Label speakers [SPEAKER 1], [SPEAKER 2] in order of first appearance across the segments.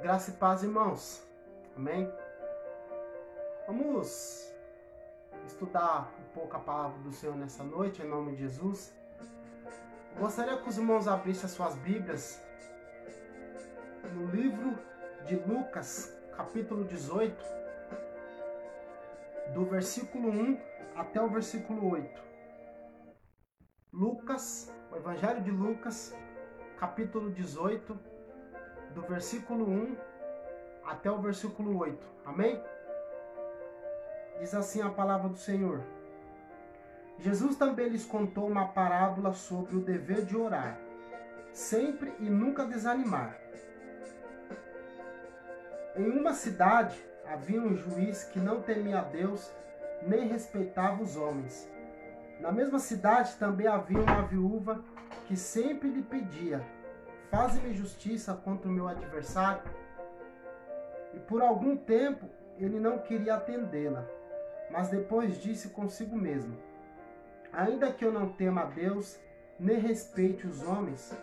[SPEAKER 1] Graça e paz, irmãos. Amém? Vamos estudar um pouco a palavra do Senhor nessa noite, em nome de Jesus. Gostaria que os irmãos abrissem as suas Bíblias no livro de Lucas, capítulo 18, do versículo 1 até o versículo 8. Lucas, o Evangelho de Lucas, capítulo 18, do versículo 1 até o versículo 8. Amém? Diz assim a palavra do Senhor. Jesus também lhes contou uma parábola sobre o dever de orar, sempre e nunca desanimar. Em uma cidade havia um juiz que não temia a Deus nem respeitava os homens. Na mesma cidade também havia uma viúva que sempre lhe pedia: Faze-me justiça contra o meu adversário. E por algum tempo ele não queria atendê-la, mas depois disse consigo mesmo: Ainda que eu não tema a Deus, nem respeite os homens,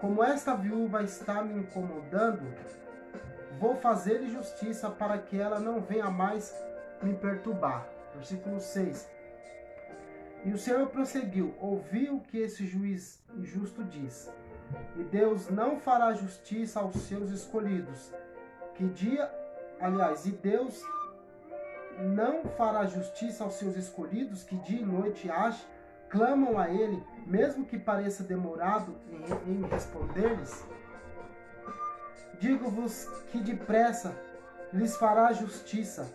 [SPEAKER 1] como esta viúva está me incomodando, vou fazer-lhe justiça para que ela não venha mais me perturbar. Versículo 6. E o Senhor prosseguiu: Ouvi o que esse juiz injusto diz. E Deus não fará justiça aos seus escolhidos. Que dia, aliás, e Deus não fará justiça aos seus escolhidos que dia e noite age, clamam a Ele, mesmo que pareça demorado em, em responder-lhes? Digo-vos que depressa lhes fará justiça.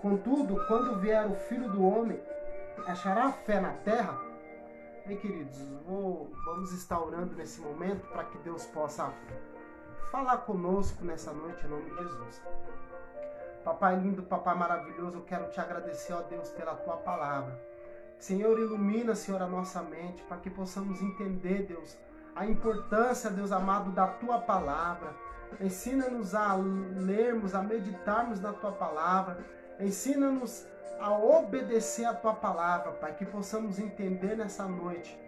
[SPEAKER 1] Contudo, quando vier o Filho do Homem, achará fé na terra? Bem, queridos, vou, vamos estar orando nesse momento para que Deus possa falar conosco nessa noite, em nome de Jesus. Papai lindo, papai maravilhoso, eu quero te agradecer, ó Deus, pela tua palavra. Senhor, ilumina, Senhor, a nossa mente para que possamos entender, Deus, a importância, Deus amado, da tua palavra. Ensina-nos a lermos, a meditarmos na tua palavra. Ensina-nos a obedecer a tua palavra, Pai, que possamos entender nessa noite,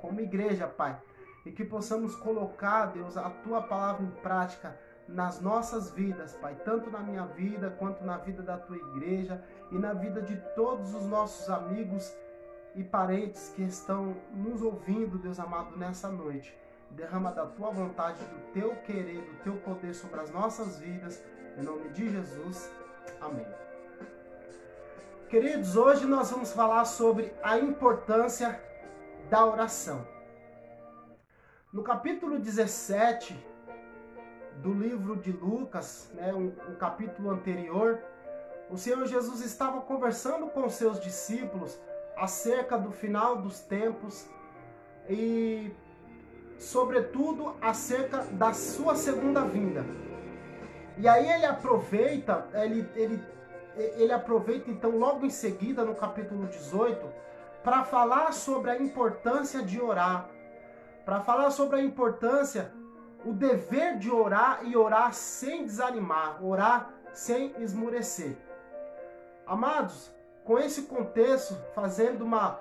[SPEAKER 1] como igreja, Pai, e que possamos colocar, Deus, a tua palavra em prática nas nossas vidas, Pai, tanto na minha vida quanto na vida da tua igreja e na vida de todos os nossos amigos e parentes que estão nos ouvindo, Deus amado, nessa noite. Derrama da tua vontade, do teu querer, do teu poder sobre as nossas vidas, em nome de Jesus. Amém. Queridos, hoje nós vamos falar sobre a importância da oração. No capítulo 17 do livro de Lucas, né, um, um capítulo anterior, o Senhor Jesus estava conversando com seus discípulos acerca do final dos tempos e, sobretudo, acerca da sua segunda vinda. E aí ele aproveita, ele, ele ele aproveita então logo em seguida, no capítulo 18, para falar sobre a importância de orar, para falar sobre a importância, o dever de orar e orar sem desanimar, orar sem esmurecer. Amados, com esse contexto, fazendo uma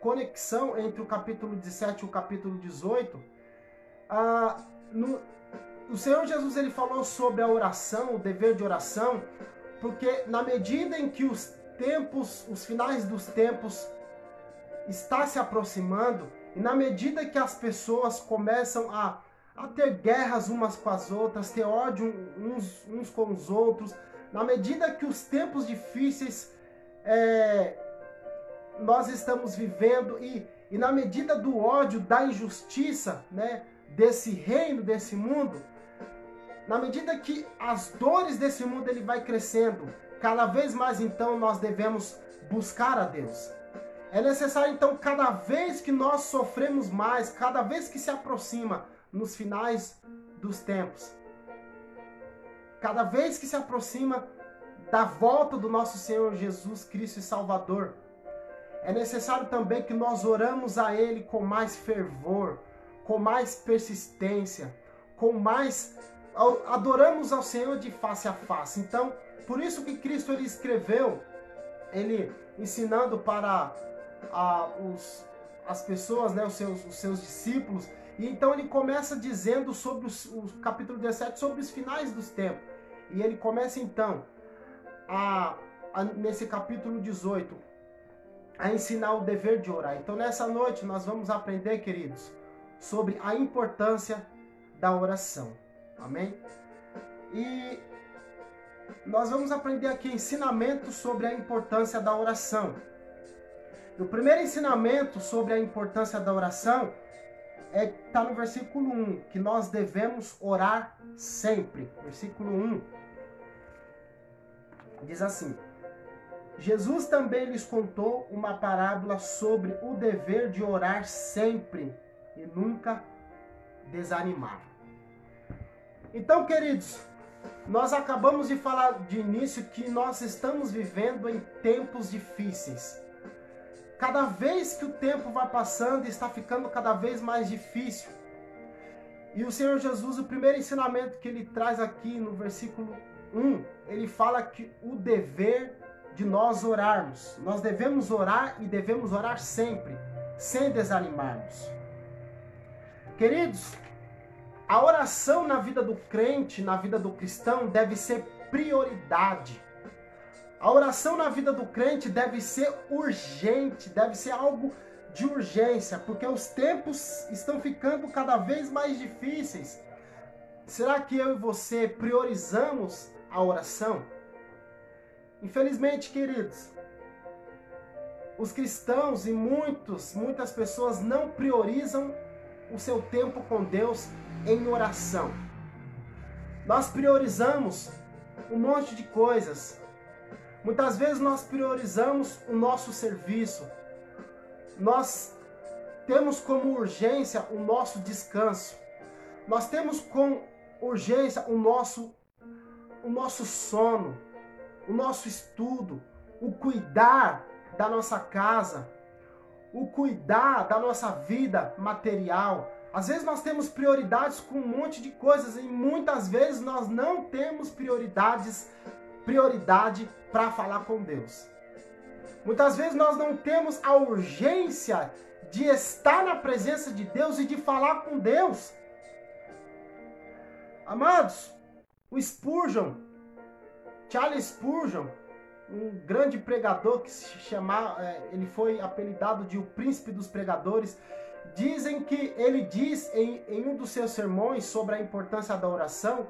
[SPEAKER 1] conexão entre o capítulo 17 e o capítulo 18, ah, no, o Senhor Jesus ele falou sobre a oração, o dever de oração, porque na medida em que os tempos, os finais dos tempos está se aproximando, e na medida que as pessoas começam a, a ter guerras umas com as outras, ter ódio uns, uns com os outros, na medida que os tempos difíceis é, nós estamos vivendo e, e na medida do ódio, da injustiça, né, desse reino, desse mundo, na medida que as dores desse mundo ele vai crescendo, cada vez mais então nós devemos buscar a Deus. É necessário então cada vez que nós sofremos mais, cada vez que se aproxima nos finais dos tempos, cada vez que se aproxima da volta do nosso Senhor Jesus Cristo e Salvador, é necessário também que nós oramos a Ele com mais fervor, com mais persistência, com mais adoramos ao Senhor de face a face. Então, por isso que Cristo ele escreveu, ele ensinando para a, os, as pessoas, né, os, seus, os seus discípulos, E então ele começa dizendo sobre os, o capítulo 17 sobre os finais dos tempos. E ele começa então a, a, nesse capítulo 18 a ensinar o dever de orar. Então nessa noite nós vamos aprender, queridos, sobre a importância da oração. Amém? E nós vamos aprender aqui ensinamento sobre a importância da oração. O primeiro ensinamento sobre a importância da oração é tá no versículo 1, que nós devemos orar sempre. Versículo 1 diz assim: Jesus também lhes contou uma parábola sobre o dever de orar sempre e nunca desanimar. Então, queridos, nós acabamos de falar de início que nós estamos vivendo em tempos difíceis. Cada vez que o tempo vai passando, está ficando cada vez mais difícil. E o Senhor Jesus, o primeiro ensinamento que ele traz aqui no versículo 1, ele fala que o dever de nós orarmos. Nós devemos orar e devemos orar sempre, sem desanimarmos. Queridos, a oração na vida do crente, na vida do cristão, deve ser prioridade. A oração na vida do crente deve ser urgente, deve ser algo de urgência, porque os tempos estão ficando cada vez mais difíceis. Será que eu e você priorizamos a oração? Infelizmente, queridos, os cristãos e muitos, muitas pessoas não priorizam o seu tempo com Deus em oração. Nós priorizamos um monte de coisas. Muitas vezes nós priorizamos o nosso serviço. Nós temos como urgência o nosso descanso. Nós temos com urgência o nosso o nosso sono, o nosso estudo, o cuidar da nossa casa, o cuidar da nossa vida material, às vezes nós temos prioridades com um monte de coisas e muitas vezes nós não temos prioridades, prioridade para falar com Deus. Muitas vezes nós não temos a urgência de estar na presença de Deus e de falar com Deus. Amados, o Spurgeon, Charles Spurgeon, um grande pregador que se chamava, é, ele foi apelidado de o príncipe dos pregadores, Dizem que ele diz em, em um dos seus sermões sobre a importância da oração,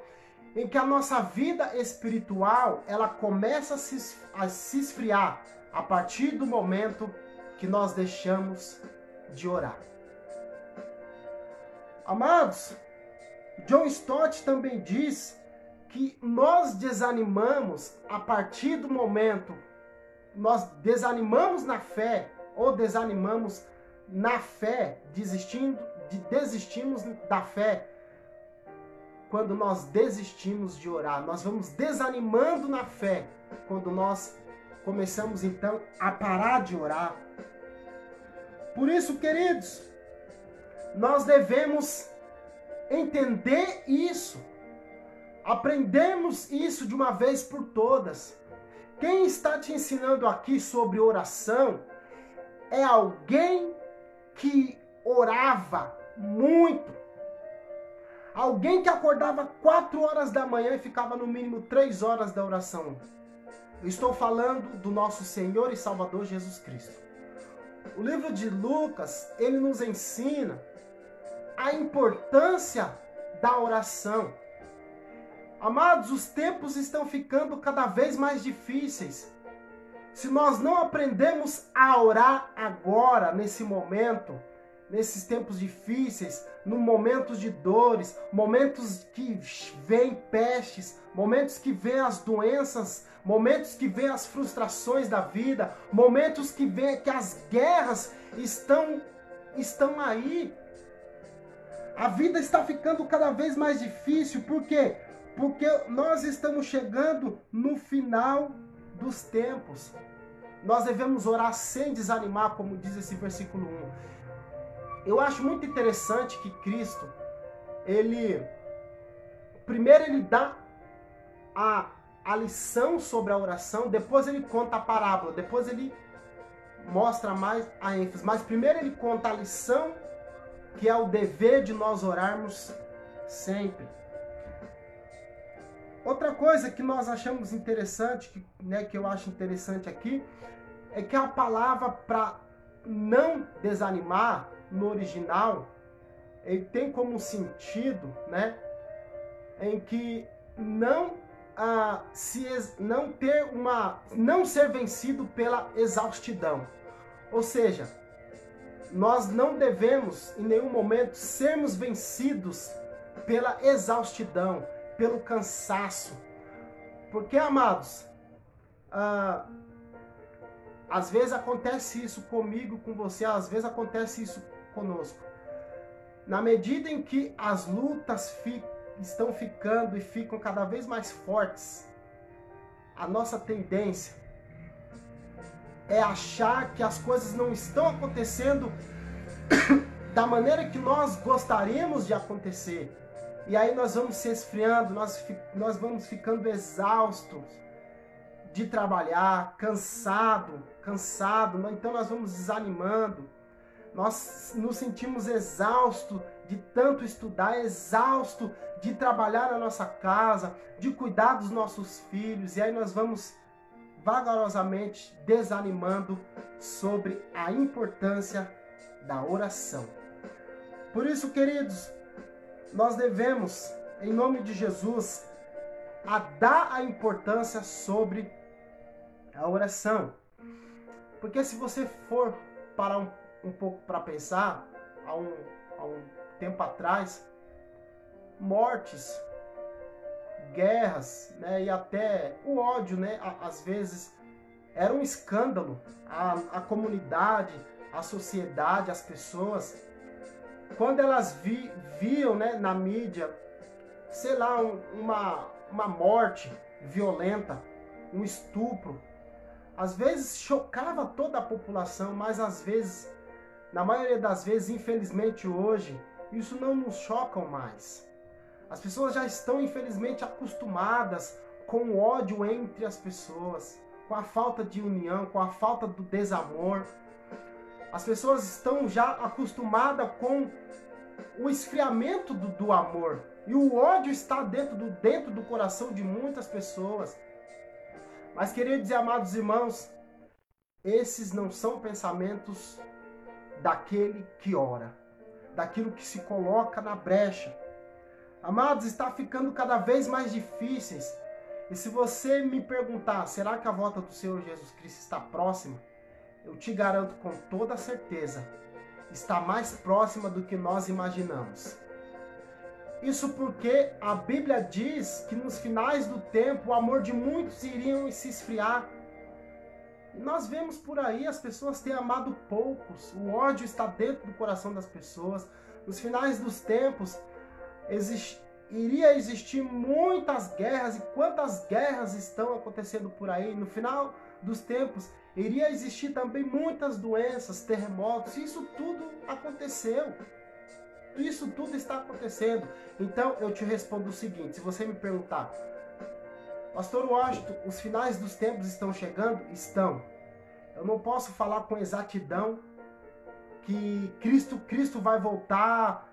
[SPEAKER 1] em que a nossa vida espiritual ela começa a se, a se esfriar a partir do momento que nós deixamos de orar. Amados, John Stott também diz que nós desanimamos a partir do momento nós desanimamos na fé ou desanimamos na fé, desistindo, de, desistimos da fé quando nós desistimos de orar. Nós vamos desanimando na fé quando nós começamos então a parar de orar. Por isso, queridos, nós devemos entender isso. Aprendemos isso de uma vez por todas. Quem está te ensinando aqui sobre oração é alguém que orava muito. Alguém que acordava quatro horas da manhã e ficava no mínimo três horas da oração. Eu estou falando do nosso Senhor e Salvador Jesus Cristo. O livro de Lucas, ele nos ensina a importância da oração. Amados, os tempos estão ficando cada vez mais difíceis. Se nós não aprendemos a orar agora, nesse momento, nesses tempos difíceis, no momentos de dores, momentos que vêm pestes, momentos que vêm as doenças, momentos que vêm as frustrações da vida, momentos que vêm que as guerras estão estão aí. A vida está ficando cada vez mais difícil, por quê? Porque nós estamos chegando no final dos tempos. Nós devemos orar sem desanimar, como diz esse versículo 1. Eu acho muito interessante que Cristo, ele primeiro ele dá a, a lição sobre a oração, depois ele conta a parábola, depois ele mostra mais a ênfase. Mas primeiro ele conta a lição que é o dever de nós orarmos sempre. Outra coisa que nós achamos interessante, que, né, que eu acho interessante aqui, é que a palavra para não desanimar no original, ele tem como sentido, né, em que não ah, se não ter uma não ser vencido pela exaustidão. Ou seja, nós não devemos em nenhum momento sermos vencidos pela exaustidão, pelo cansaço. Porque, amados, ah, às vezes acontece isso comigo, com você, às vezes acontece isso conosco. Na medida em que as lutas fi estão ficando e ficam cada vez mais fortes, a nossa tendência é achar que as coisas não estão acontecendo da maneira que nós gostaríamos de acontecer. E aí nós vamos se esfriando, nós, nós vamos ficando exaustos de trabalhar, cansado, cansado, então nós vamos desanimando. Nós nos sentimos exaustos de tanto estudar, exausto de trabalhar na nossa casa, de cuidar dos nossos filhos, e aí nós vamos vagarosamente desanimando sobre a importância da oração. Por isso, queridos, nós devemos, em nome de Jesus, a dar a importância sobre a oração. Porque se você for parar um, um pouco para pensar, há um, há um tempo atrás, mortes, guerras, né, e até o ódio, né, às vezes era um escândalo. A, a comunidade, a sociedade, as pessoas, quando elas vi, viam né, na mídia, sei lá, um, uma, uma morte violenta, um estupro, às vezes chocava toda a população, mas às vezes, na maioria das vezes, infelizmente hoje, isso não nos choca mais. As pessoas já estão, infelizmente, acostumadas com o ódio entre as pessoas, com a falta de união, com a falta do desamor. As pessoas estão já acostumadas com o esfriamento do, do amor. E o ódio está dentro do, dentro do coração de muitas pessoas. Mas queria dizer, amados irmãos, esses não são pensamentos daquele que ora, daquilo que se coloca na brecha. Amados, está ficando cada vez mais difíceis. E se você me perguntar, será que a volta do Senhor Jesus Cristo está próxima? Eu te garanto com toda certeza, está mais próxima do que nós imaginamos. Isso porque a Bíblia diz que nos finais do tempo o amor de muitos iriam se esfriar. E nós vemos por aí as pessoas têm amado poucos, o ódio está dentro do coração das pessoas. Nos finais dos tempos, exist, iria existir muitas guerras e quantas guerras estão acontecendo por aí. No final dos tempos, iria existir também muitas doenças, terremotos. Isso tudo aconteceu. Isso tudo está acontecendo. Então eu te respondo o seguinte: se você me perguntar, Pastor Washington, os finais dos tempos estão chegando? Estão. Eu não posso falar com exatidão que Cristo, Cristo vai voltar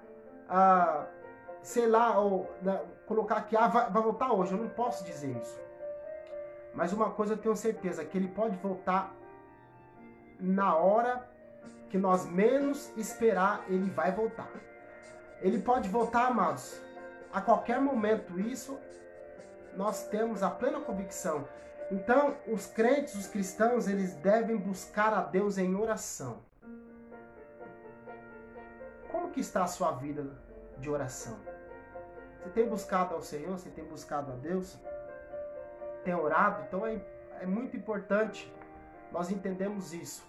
[SPEAKER 1] sei lá, ou né, colocar aqui, ah, vai, vai voltar hoje. Eu não posso dizer isso. Mas uma coisa eu tenho certeza, que ele pode voltar na hora que nós menos esperar, ele vai voltar. Ele pode voltar, amados, a qualquer momento. Isso nós temos a plena convicção. Então, os crentes, os cristãos, eles devem buscar a Deus em oração. Como que está a sua vida de oração? Você tem buscado ao Senhor, você tem buscado a Deus, tem orado, então é, é muito importante nós entendemos isso.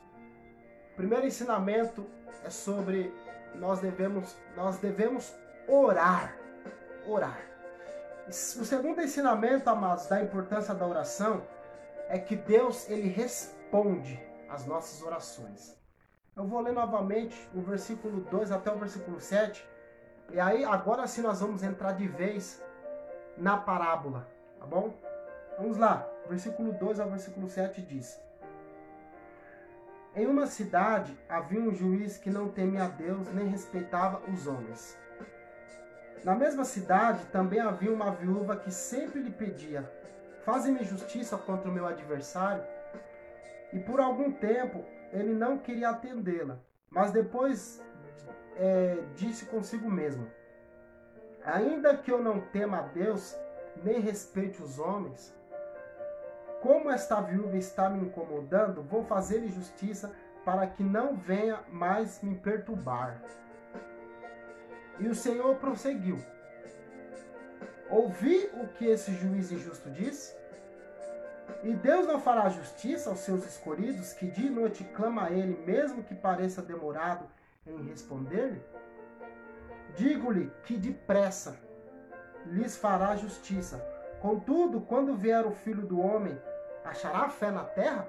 [SPEAKER 1] O primeiro ensinamento é sobre nós devemos, nós devemos orar. Orar. O segundo ensinamento, amados, da importância da oração é que Deus ele responde às nossas orações. Eu vou ler novamente o versículo 2 até o versículo 7 e aí, agora sim nós vamos entrar de vez na parábola, tá bom? Vamos lá, versículo 2 ao versículo 7 diz: Em uma cidade havia um juiz que não temia a Deus nem respeitava os homens. Na mesma cidade também havia uma viúva que sempre lhe pedia: Faze-me justiça contra o meu adversário. E por algum tempo ele não queria atendê-la, mas depois é, disse consigo mesmo: Ainda que eu não tema a Deus, nem respeite os homens, como esta viúva está me incomodando, vou fazer-lhe justiça para que não venha mais me perturbar. E o Senhor prosseguiu: Ouvi o que esse juiz injusto disse? E Deus não fará justiça aos seus escolhidos, que dia e noite clama a Ele, mesmo que pareça demorado em responder-lhe? Digo-lhe que depressa lhes fará justiça. Contudo, quando vier o Filho do Homem, achará fé na terra?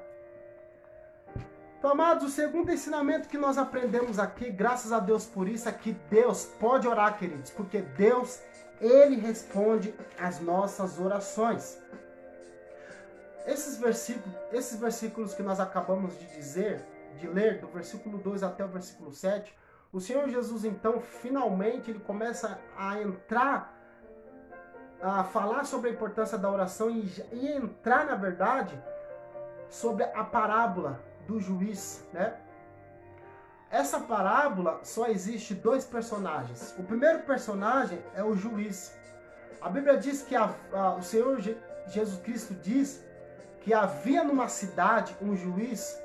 [SPEAKER 1] Então, amados, o segundo ensinamento que nós aprendemos aqui, graças a Deus por isso, é que Deus pode orar, queridos, porque Deus, Ele responde às nossas orações. Esses versículos, esses versículos que nós acabamos de dizer, de ler, do versículo 2 até o versículo 7, o Senhor Jesus, então, finalmente, ele começa a entrar, a falar sobre a importância da oração e, e entrar, na verdade, sobre a parábola do juiz, né? Essa parábola só existe dois personagens. O primeiro personagem é o juiz. A Bíblia diz que a, a, o Senhor Je, Jesus Cristo diz que havia numa cidade um juiz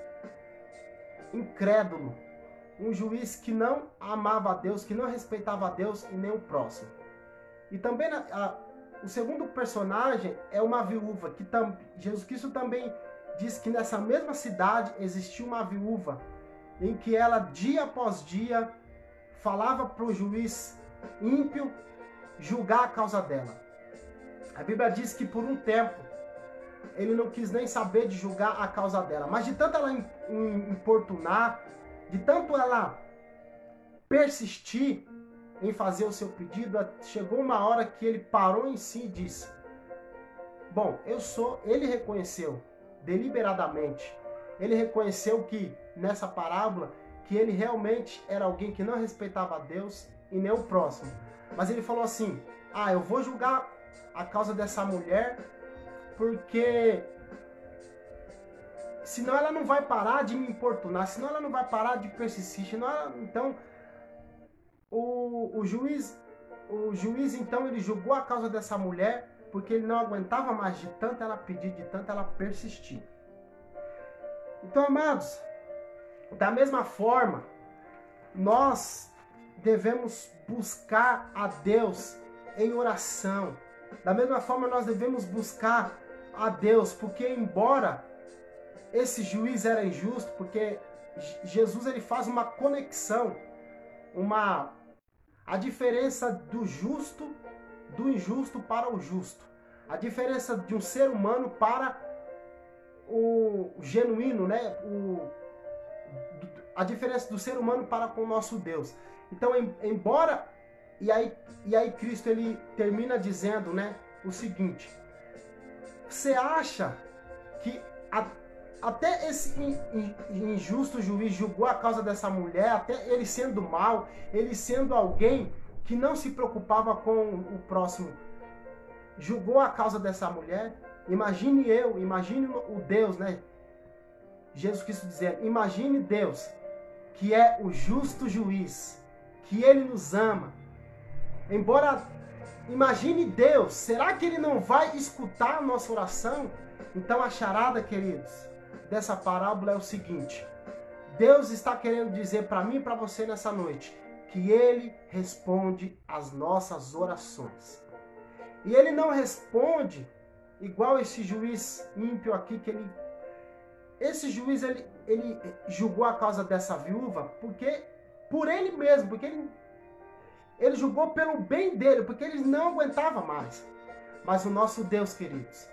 [SPEAKER 1] incrédulo, um juiz que não amava a Deus, que não respeitava a Deus e nem o próximo. E também a, o segundo personagem é uma viúva que tam, Jesus Cristo também diz que nessa mesma cidade existia uma viúva em que ela dia após dia falava para o juiz ímpio julgar a causa dela. A Bíblia diz que por um tempo ele não quis nem saber de julgar a causa dela, mas de tanto ela importunar, de tanto ela persistir em fazer o seu pedido, chegou uma hora que ele parou em si e disse: Bom, eu sou. Ele reconheceu deliberadamente. Ele reconheceu que nessa parábola que ele realmente era alguém que não respeitava Deus e nem o próximo. Mas ele falou assim: "Ah, eu vou julgar a causa dessa mulher porque senão ela não vai parar de me importunar, senão ela não vai parar de persistir, senão ela, então o, o juiz o juiz então ele julgou a causa dessa mulher porque ele não aguentava mais de tanto ela pedir, de tanto ela persistir. Então, amados, da mesma forma, nós devemos buscar a Deus em oração. Da mesma forma, nós devemos buscar a Deus, porque embora esse juiz era injusto, porque Jesus ele faz uma conexão, uma a diferença do justo do injusto para o justo. A diferença de um ser humano para o genuíno, né? O, a diferença do ser humano para com o nosso Deus. Então, em, embora e aí, e aí Cristo ele termina dizendo, né, o seguinte: Você acha que a, até esse injusto juiz julgou a causa dessa mulher, até ele sendo mal, ele sendo alguém que não se preocupava com o próximo, julgou a causa dessa mulher. Imagine eu, imagine o Deus, né? Jesus Cristo dizendo: imagine Deus, que é o justo juiz, que ele nos ama. Embora, imagine Deus, será que ele não vai escutar a nossa oração? Então a charada, queridos, dessa parábola é o seguinte: Deus está querendo dizer para mim e para você nessa noite que ele responde às nossas orações. E ele não responde igual esse juiz ímpio aqui que ele esse juiz ele, ele julgou a causa dessa viúva porque por ele mesmo, porque ele ele julgou pelo bem dele, porque ele não aguentava mais. Mas o nosso Deus, queridos,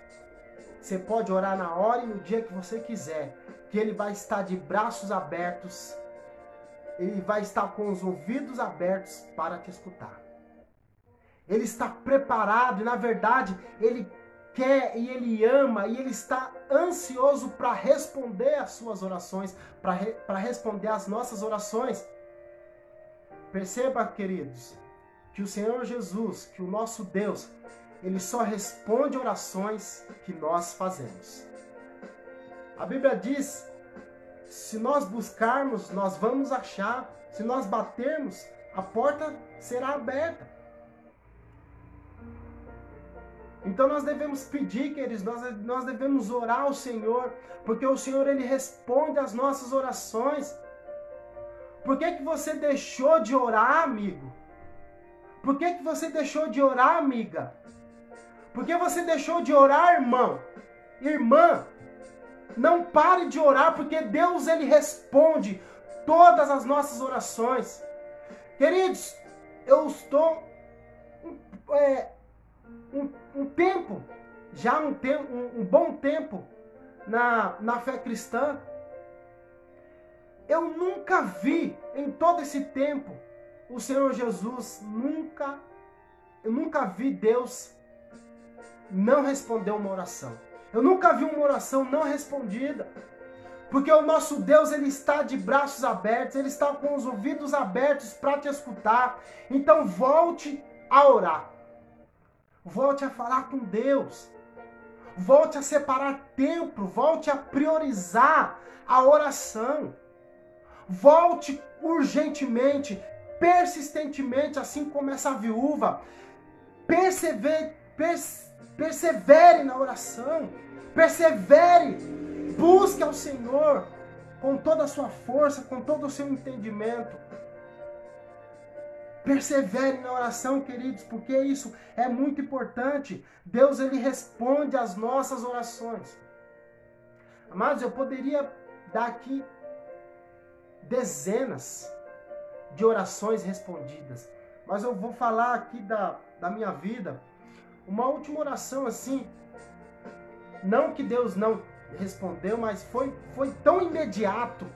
[SPEAKER 1] você pode orar na hora e no dia que você quiser, que ele vai estar de braços abertos ele vai estar com os ouvidos abertos para te escutar. Ele está preparado e, na verdade, ele quer e ele ama e ele está ansioso para responder às suas orações, para re, responder às nossas orações. Perceba, queridos, que o Senhor Jesus, que o nosso Deus, ele só responde orações que nós fazemos. A Bíblia diz: se nós buscarmos, nós vamos achar, se nós batermos, a porta será aberta. Então nós devemos pedir, queridos, nós, nós devemos orar ao Senhor, porque o Senhor ele responde às nossas orações. Por que, que você deixou de orar, amigo? Por que, que você deixou de orar, amiga? Por que você deixou de orar, irmão? Irmã, não pare de orar, porque Deus ele responde todas as nossas orações. Queridos, eu estou é, um, um, tempo, já um, tempo, um, um bom tempo na, na fé cristã. Eu nunca vi em todo esse tempo o Senhor Jesus, nunca, eu nunca vi Deus não responder uma oração. Eu nunca vi uma oração não respondida. Porque o nosso Deus, ele está de braços abertos, ele está com os ouvidos abertos para te escutar. Então volte a orar. Volte a falar com Deus. Volte a separar tempo, volte a priorizar a oração. Volte urgentemente, persistentemente, assim como essa viúva. Persevere, persevere na oração. Persevere. Busque ao Senhor com toda a sua força, com todo o seu entendimento. Persevere na oração, queridos, porque isso é muito importante. Deus ele responde às nossas orações. Amados, eu poderia dar aqui dezenas de orações respondidas, mas eu vou falar aqui da, da minha vida. Uma última oração assim, não que Deus não respondeu, mas foi, foi tão imediato.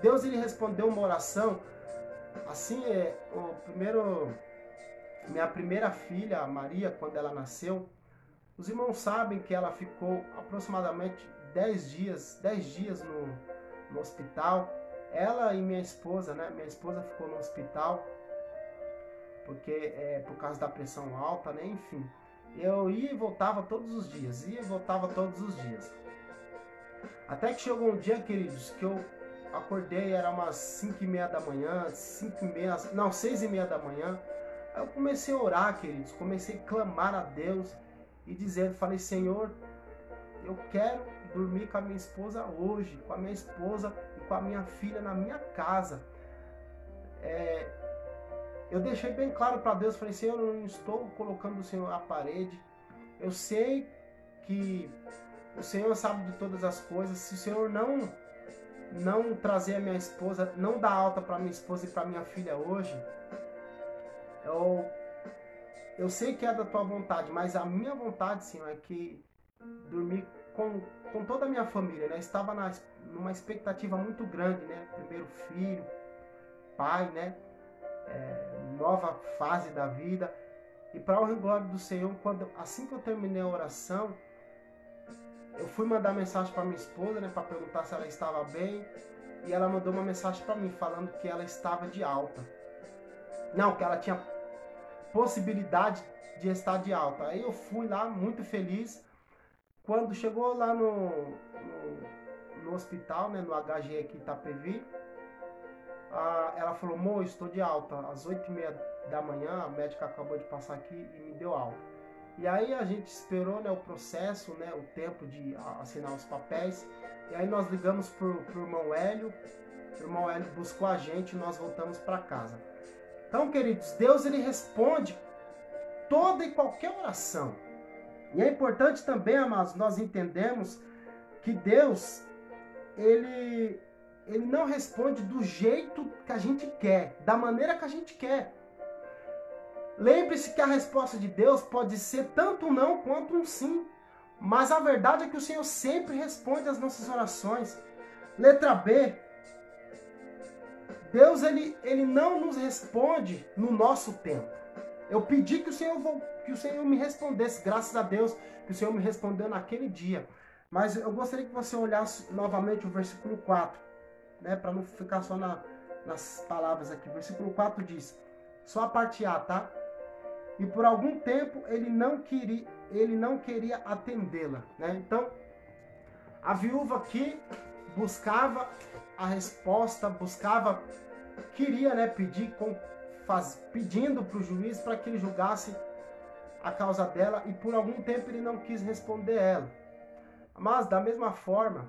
[SPEAKER 1] Deus ele respondeu uma oração Assim, é, o primeiro, minha primeira filha, Maria, quando ela nasceu, os irmãos sabem que ela ficou aproximadamente 10 dias, 10 dias no, no hospital. Ela e minha esposa, né? Minha esposa ficou no hospital porque é por causa da pressão alta, né? Enfim, eu ia e voltava todos os dias, ia e voltava todos os dias. Até que chegou um dia, queridos, que eu acordei, era umas 5 e meia da manhã, 5 e meia, não, 6 e meia da manhã. Aí eu comecei a orar, queridos, comecei a clamar a Deus e dizer, falei, Senhor, eu quero dormir com a minha esposa hoje, com a minha esposa e com a minha filha na minha casa. É, eu deixei bem claro para Deus, falei, Senhor, eu não estou colocando o Senhor à parede. Eu sei que o Senhor sabe de todas as coisas. Se o Senhor não não trazer a minha esposa, não dar alta para minha esposa e para minha filha hoje, eu, eu sei que é da tua vontade, mas a minha vontade, Senhor, é que dormir com, com toda a minha família, né? Estava na, numa expectativa muito grande, né? Primeiro filho, pai, né? É, nova fase da vida. E para o glória do Senhor, quando assim que eu terminei a oração, eu fui mandar mensagem para minha esposa, né, para perguntar se ela estava bem, e ela mandou uma mensagem para mim falando que ela estava de alta. Não, que ela tinha possibilidade de estar de alta. Aí eu fui lá muito feliz. Quando chegou lá no, no, no hospital, né, no HG aqui em Itapevi, a, ela falou, Mo, estou de alta. Às 8h30 da manhã, a médica acabou de passar aqui e me deu alta. E aí a gente esperou né, o processo, né, o tempo de assinar os papéis. E aí nós ligamos para o irmão Hélio. O irmão Hélio buscou a gente e nós voltamos para casa. Então, queridos, Deus ele responde toda e qualquer oração. E é importante também, amados, nós entendemos que Deus ele ele não responde do jeito que a gente quer, da maneira que a gente quer. Lembre-se que a resposta de Deus pode ser tanto um não quanto um sim. Mas a verdade é que o Senhor sempre responde às nossas orações. Letra B. Deus ele, ele não nos responde no nosso tempo. Eu pedi que o Senhor que o Senhor me respondesse, graças a Deus que o Senhor me respondeu naquele dia. Mas eu gostaria que você olhasse novamente o versículo 4, né, para não ficar só na, nas palavras aqui. Versículo 4 diz: só a parte A, tá? E por algum tempo ele não queria, ele não queria atendê-la, né? Então, a viúva aqui buscava a resposta, buscava, queria, né, pedir com faz, pedindo para o juiz para que ele julgasse a causa dela e por algum tempo ele não quis responder ela. Mas da mesma forma,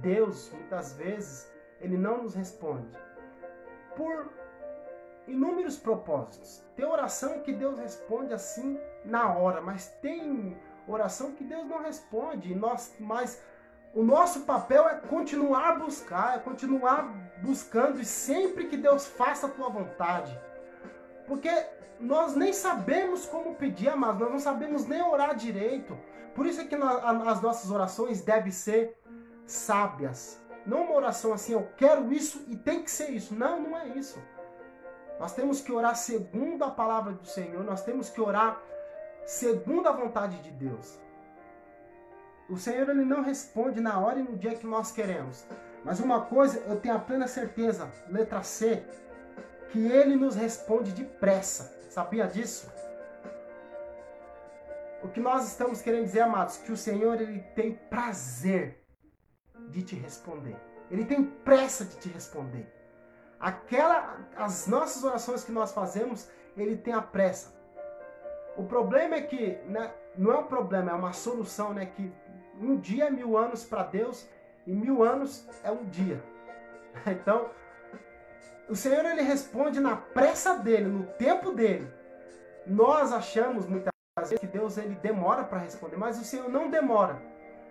[SPEAKER 1] Deus muitas vezes ele não nos responde por inúmeros propósitos. Tem oração que Deus responde assim na hora, mas tem oração que Deus não responde. Nós, mas o nosso papel é continuar a buscar, é continuar buscando e sempre que Deus faça a tua vontade. Porque nós nem sabemos como pedir, mas nós não sabemos nem orar direito. Por isso é que as nossas orações devem ser sábias. Não uma oração assim, eu quero isso e tem que ser isso. Não, não é isso. Nós temos que orar segundo a palavra do Senhor, nós temos que orar segundo a vontade de Deus. O Senhor ele não responde na hora e no dia que nós queremos. Mas uma coisa eu tenho a plena certeza, letra C, que ele nos responde depressa. Sabia disso? O que nós estamos querendo dizer, amados, que o Senhor ele tem prazer de te responder. Ele tem pressa de te responder. Aquela as nossas orações que nós fazemos, ele tem a pressa. O problema é que né, não é um problema, é uma solução, né? Que um dia é mil anos para Deus e mil anos é um dia. Então, o Senhor ele responde na pressa dele, no tempo dele. Nós achamos muitas vezes que Deus ele demora para responder, mas o Senhor não demora.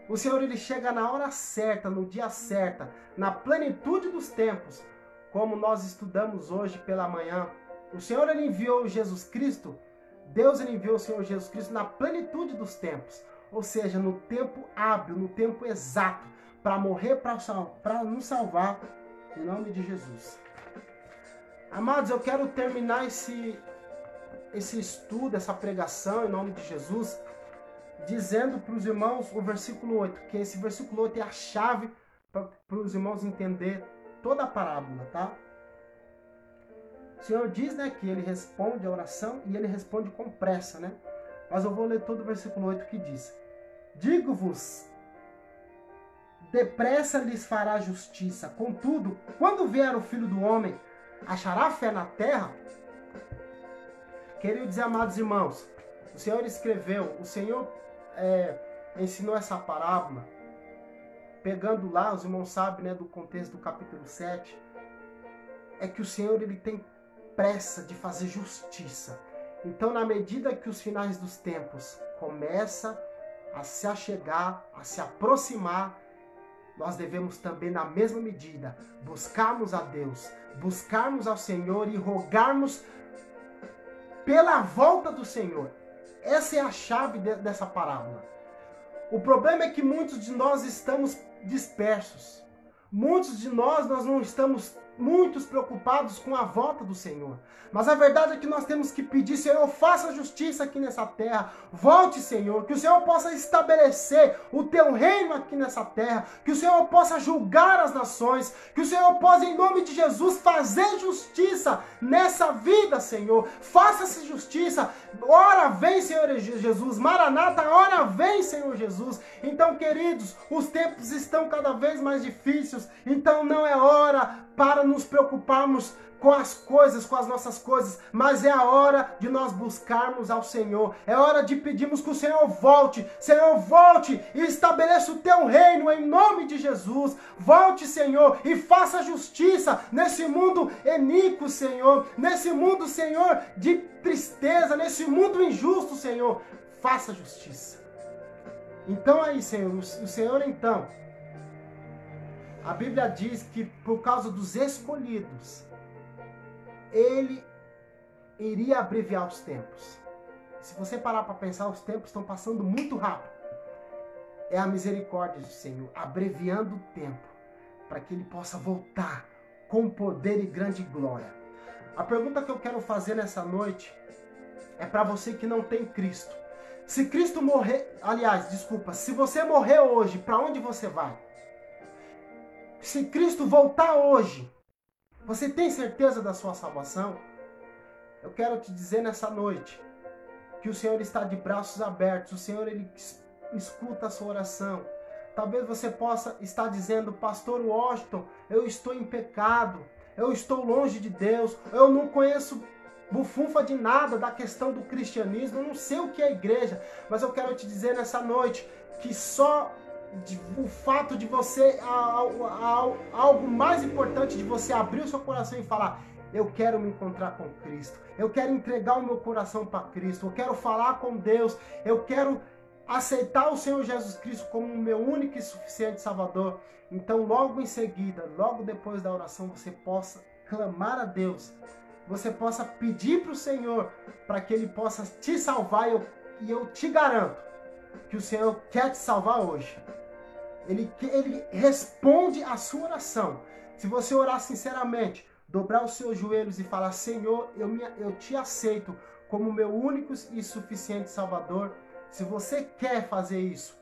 [SPEAKER 1] O Senhor ele chega na hora certa, no dia certo, na plenitude dos tempos, como nós estudamos hoje pela manhã. O Senhor ele enviou Jesus Cristo, Deus ele enviou o Senhor Jesus Cristo na plenitude dos tempos ou seja, no tempo hábil, no tempo exato, para morrer para nos salvar, em nome de Jesus. Amados, eu quero terminar esse, esse estudo, essa pregação, em nome de Jesus, dizendo para os irmãos o versículo 8, que esse versículo 8 é a chave para os irmãos entender toda a parábola, tá? O Senhor diz, né, que ele responde a oração e ele responde com pressa, né? Mas eu vou ler todo o versículo 8 que diz: Digo-vos, depressa lhes fará justiça. Contudo, quando vier o filho do homem, achará fé na terra? Queridos e amados irmãos, o Senhor escreveu, o Senhor é, ensinou essa parábola, pegando lá, os irmãos sabem né, do contexto do capítulo 7, é que o Senhor ele tem pressa de fazer justiça. Então, na medida que os finais dos tempos começam a se achegar, a se aproximar, nós devemos também, na mesma medida, buscarmos a Deus, buscarmos ao Senhor e rogarmos pela volta do Senhor. Essa é a chave de, dessa parábola. O problema é que muitos de nós estamos dispersos. Muitos de nós, nós não estamos muitos preocupados com a volta do Senhor. Mas a verdade é que nós temos que pedir, Senhor, faça justiça aqui nessa terra. Volte, Senhor, que o Senhor possa estabelecer o teu reino aqui nessa terra, que o Senhor possa julgar as nações, que o Senhor possa, em nome de Jesus, fazer justiça nessa vida, Senhor. Faça-se justiça. Ora vem, Senhor Jesus. Maranata, ora vem, Senhor Jesus. Então, queridos, os tempos estão cada vez mais difíceis. Então, não é hora para nos preocuparmos com as coisas, com as nossas coisas, mas é a hora de nós buscarmos ao Senhor. É hora de pedirmos que o Senhor volte. Senhor, volte e estabeleça o teu reino em nome de Jesus. Volte, Senhor, e faça justiça nesse mundo eníquo, Senhor. Nesse mundo, Senhor, de tristeza, nesse mundo injusto, Senhor. Faça justiça. Então aí, Senhor, o Senhor então a Bíblia diz que por causa dos escolhidos, ele iria abreviar os tempos. Se você parar para pensar, os tempos estão passando muito rápido. É a misericórdia do Senhor abreviando o tempo para que ele possa voltar com poder e grande glória. A pergunta que eu quero fazer nessa noite é para você que não tem Cristo. Se Cristo morrer, aliás, desculpa, se você morrer hoje, para onde você vai? Se Cristo voltar hoje, você tem certeza da sua salvação? Eu quero te dizer nessa noite que o Senhor está de braços abertos, o Senhor ele escuta a sua oração. Talvez você possa estar dizendo, Pastor Washington, eu estou em pecado, eu estou longe de Deus, eu não conheço bufunfa de nada da questão do cristianismo, eu não sei o que é igreja, mas eu quero te dizer nessa noite que só de, o fato de você, algo mais importante de você abrir o seu coração e falar: Eu quero me encontrar com Cristo, eu quero entregar o meu coração para Cristo, eu quero falar com Deus, eu quero aceitar o Senhor Jesus Cristo como o meu único e suficiente Salvador. Então, logo em seguida, logo depois da oração, você possa clamar a Deus, você possa pedir para o Senhor para que Ele possa te salvar. E eu, e eu te garanto que o Senhor quer te salvar hoje. Ele, ele responde a sua oração. Se você orar sinceramente, dobrar os seus joelhos e falar: Senhor, eu, me, eu te aceito como meu único e suficiente Salvador. Se você quer fazer isso,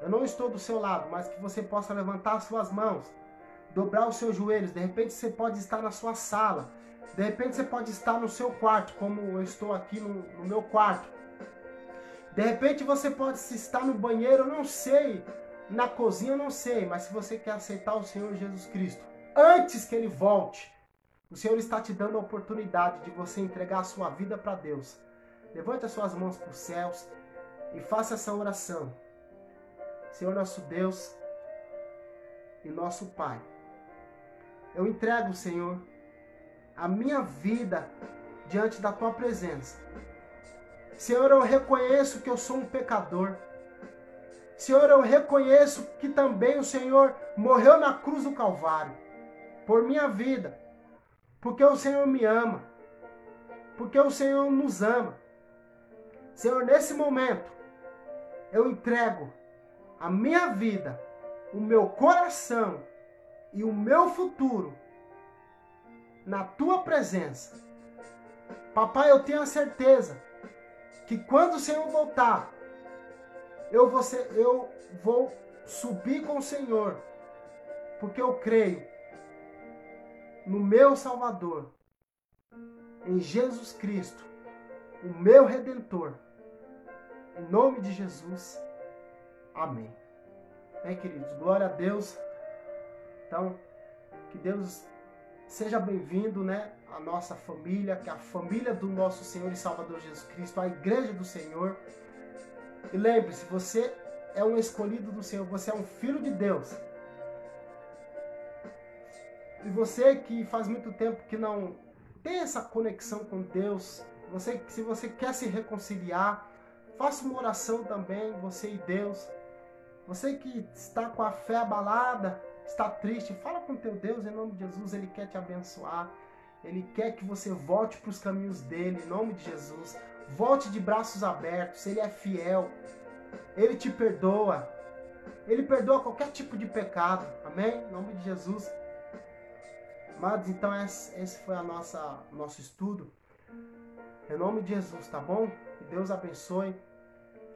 [SPEAKER 1] eu não estou do seu lado, mas que você possa levantar as suas mãos, dobrar os seus joelhos. De repente você pode estar na sua sala, de repente você pode estar no seu quarto, como eu estou aqui no, no meu quarto. De repente você pode estar no banheiro, eu não sei na cozinha eu não sei, mas se você quer aceitar o Senhor Jesus Cristo, antes que ele volte, o Senhor está te dando a oportunidade de você entregar a sua vida para Deus. Levante as suas mãos para os céus e faça essa oração. Senhor nosso Deus e nosso Pai, eu entrego, Senhor, a minha vida diante da tua presença. Senhor, eu reconheço que eu sou um pecador. Senhor, eu reconheço que também o Senhor morreu na cruz do Calvário por minha vida, porque o Senhor me ama, porque o Senhor nos ama. Senhor, nesse momento, eu entrego a minha vida, o meu coração e o meu futuro na tua presença. Papai, eu tenho a certeza que quando o Senhor voltar, eu vou, ser, eu vou subir com o Senhor, porque eu creio no meu Salvador, em Jesus Cristo, o meu Redentor. Em nome de Jesus. Amém. Bem, queridos, glória a Deus. Então, que Deus seja bem-vindo, né? A nossa família, que a família do nosso Senhor e Salvador Jesus Cristo, a igreja do Senhor. E lembre-se, você é um escolhido do Senhor, você é um filho de Deus. E você que faz muito tempo que não tem essa conexão com Deus, você, se você quer se reconciliar, faça uma oração também, você e Deus. Você que está com a fé abalada, está triste, fala com teu Deus em nome de Jesus, Ele quer te abençoar. Ele quer que você volte para os caminhos dele, em nome de Jesus. Volte de braços abertos, Ele é fiel, Ele te perdoa, Ele perdoa qualquer tipo de pecado, amém? Em nome de Jesus. Amados, então esse foi a nossa nosso estudo. Em nome de Jesus, tá bom? Que Deus abençoe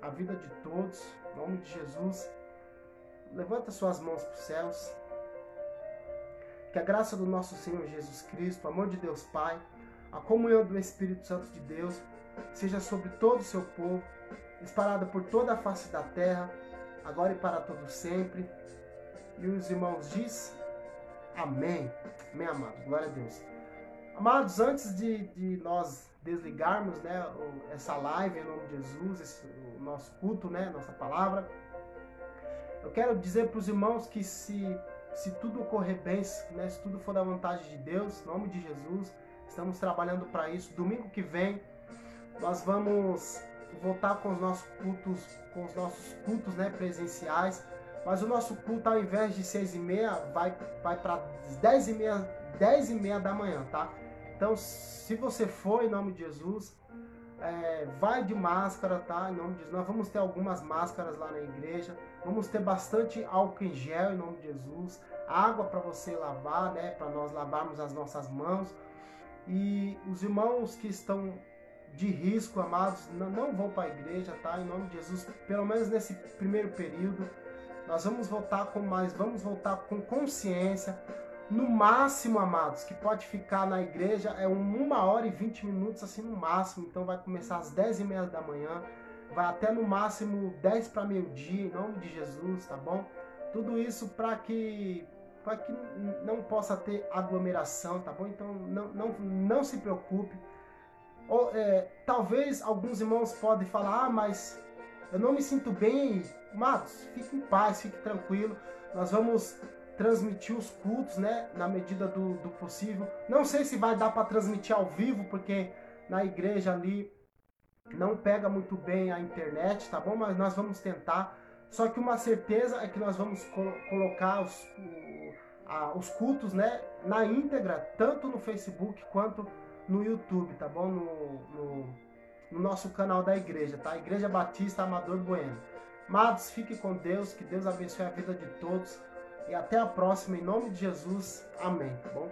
[SPEAKER 1] a vida de todos. Em nome de Jesus. Levanta suas mãos para os céus. Que a graça do nosso Senhor Jesus Cristo, o amor de Deus Pai, a comunhão do Espírito Santo de Deus seja sobre todo o seu povo, espalhada por toda a face da terra, agora e para todo sempre. E os irmãos diz: Amém. Amém, amado. Glória a Deus. Amados, antes de, de nós desligarmos né, essa live em nome de Jesus, esse, o nosso culto, né, nossa palavra, eu quero dizer para os irmãos que se, se tudo ocorrer bem, né, se tudo for da vontade de Deus, em nome de Jesus, estamos trabalhando para isso. Domingo que vem nós vamos voltar com os nossos cultos, com os nossos cultos né, presenciais. Mas o nosso culto, ao invés de seis e meia, vai, vai para dez e meia, dez e meia da manhã, tá? Então, se você for, em nome de Jesus, é, vai de máscara, tá? Em nome de Jesus. Nós vamos ter algumas máscaras lá na igreja. Vamos ter bastante álcool em gel, em nome de Jesus. Água para você lavar, né? Para nós lavarmos as nossas mãos. E os irmãos que estão de risco, amados, não, vão para a igreja, tá? Em nome de Jesus, pelo menos nesse primeiro período, nós vamos voltar com mais, vamos voltar com consciência. No máximo, amados, que pode ficar na igreja é uma hora e vinte minutos, assim no máximo. Então vai começar às dez e meia da manhã, vai até no máximo dez para meio-dia, em nome de Jesus, tá bom? Tudo isso para que para que não possa ter aglomeração, tá bom? Então não, não, não se preocupe. Ou, é, talvez alguns irmãos podem falar, ah, mas eu não me sinto bem. Matos, fique em paz, fique tranquilo. Nós vamos transmitir os cultos, né, na medida do, do possível. Não sei se vai dar para transmitir ao vivo, porque na igreja ali não pega muito bem a internet, tá bom? Mas nós vamos tentar. Só que uma certeza é que nós vamos colocar os, o, a, os cultos, né, na íntegra, tanto no Facebook quanto no YouTube, tá bom? No, no, no nosso canal da igreja, tá? Igreja Batista Amador Bueno. Amados, fique com Deus, que Deus abençoe a vida de todos. E até a próxima, em nome de Jesus. Amém, tá bom?